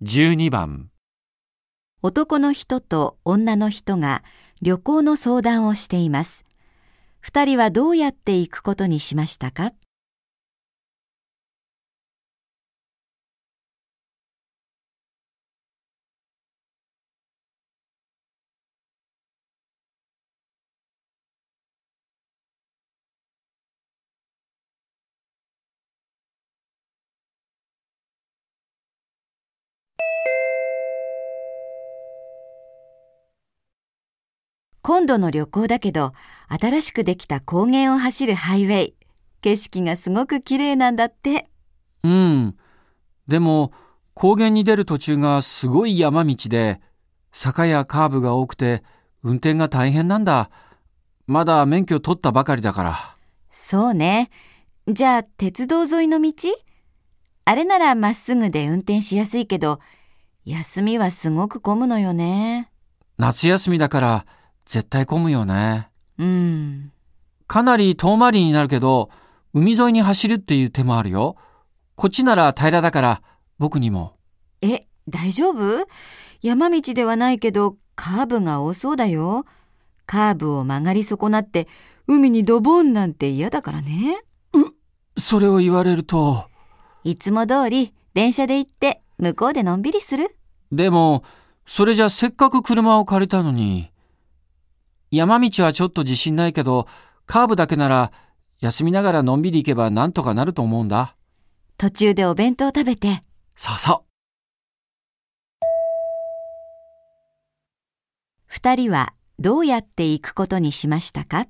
12番男の人と女の人が旅行の相談をしています。二人はどうやって行くことにしましたか？今度の旅行だけど、新しくできた高原を走るハイウェイ。景色がすごく綺麗なんだって。うん。でも、高原に出る途中がすごい山道で、坂やカーブが多くて、運転が大変なんだ。まだ免許取ったばかりだから。そうね。じゃあ、鉄道沿いの道？あれならまっすぐで運転しやすいけど、休みはすごく混むのよね。夏休みだから、絶対混むよね。うん。かなり遠回りになるけど、海沿いに走るっていう手もあるよ。こっちなら平らだから、僕にも。え、大丈夫？山道ではないけど、カーブが多そうだよ。カーブを曲がり損なって、海にドボンなんて嫌だからね。それを言われると。いつも通り、電車で行って、向こうでのんびりする。でも、それじゃせっかく車を借りたのに。山道はちょっと自信ないけど、カーブだけなら、休みながらのんびり行けばなんとかなると思うんだ。途中でお弁当食べて、そうそう。二人はどうやって行くことにしましたか？